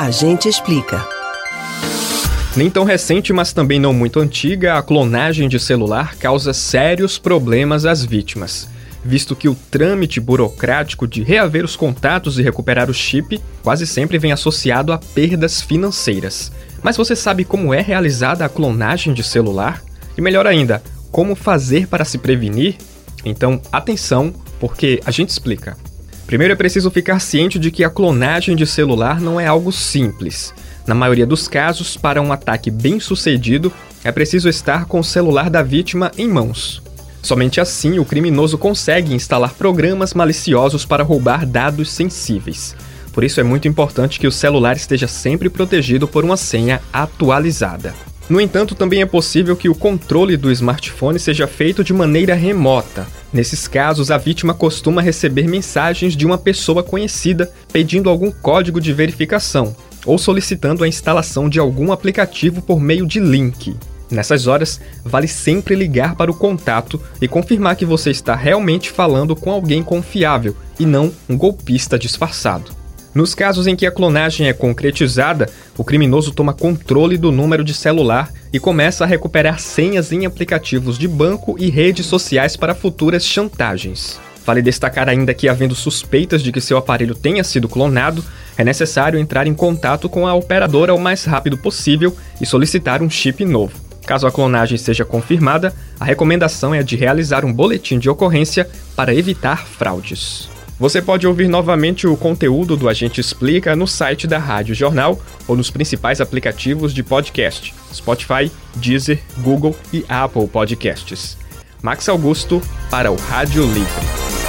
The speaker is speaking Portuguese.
A gente explica. Nem tão recente, mas também não muito antiga, a clonagem de celular causa sérios problemas às vítimas, visto que o trâmite burocrático de reaver os contatos e recuperar o chip quase sempre vem associado a perdas financeiras. Mas você sabe como é realizada a clonagem de celular? E melhor ainda, como fazer para se prevenir? Então, atenção, porque a gente explica. Primeiro é preciso ficar ciente de que a clonagem de celular não é algo simples. Na maioria dos casos, para um ataque bem sucedido, é preciso estar com o celular da vítima em mãos. Somente assim o criminoso consegue instalar programas maliciosos para roubar dados sensíveis. Por isso é muito importante que o celular esteja sempre protegido por uma senha atualizada. No entanto, também é possível que o controle do smartphone seja feito de maneira remota. Nesses casos, a vítima costuma receber mensagens de uma pessoa conhecida pedindo algum código de verificação, ou solicitando a instalação de algum aplicativo por meio de link. Nessas horas, vale sempre ligar para o contato e confirmar que você está realmente falando com alguém confiável e não um golpista disfarçado. Nos casos em que a clonagem é concretizada, o criminoso toma controle do número de celular e começa a recuperar senhas em aplicativos de banco e redes sociais para futuras chantagens. Vale destacar ainda que, havendo suspeitas de que seu aparelho tenha sido clonado, é necessário entrar em contato com a operadora o mais rápido possível e solicitar um chip novo. Caso a clonagem seja confirmada, a recomendação é de realizar um boletim de ocorrência para evitar fraudes. Você pode ouvir novamente o conteúdo do Agente Explica no site da Rádio Jornal ou nos principais aplicativos de podcast: Spotify, Deezer, Google e Apple Podcasts. Max Augusto para o Rádio Livre.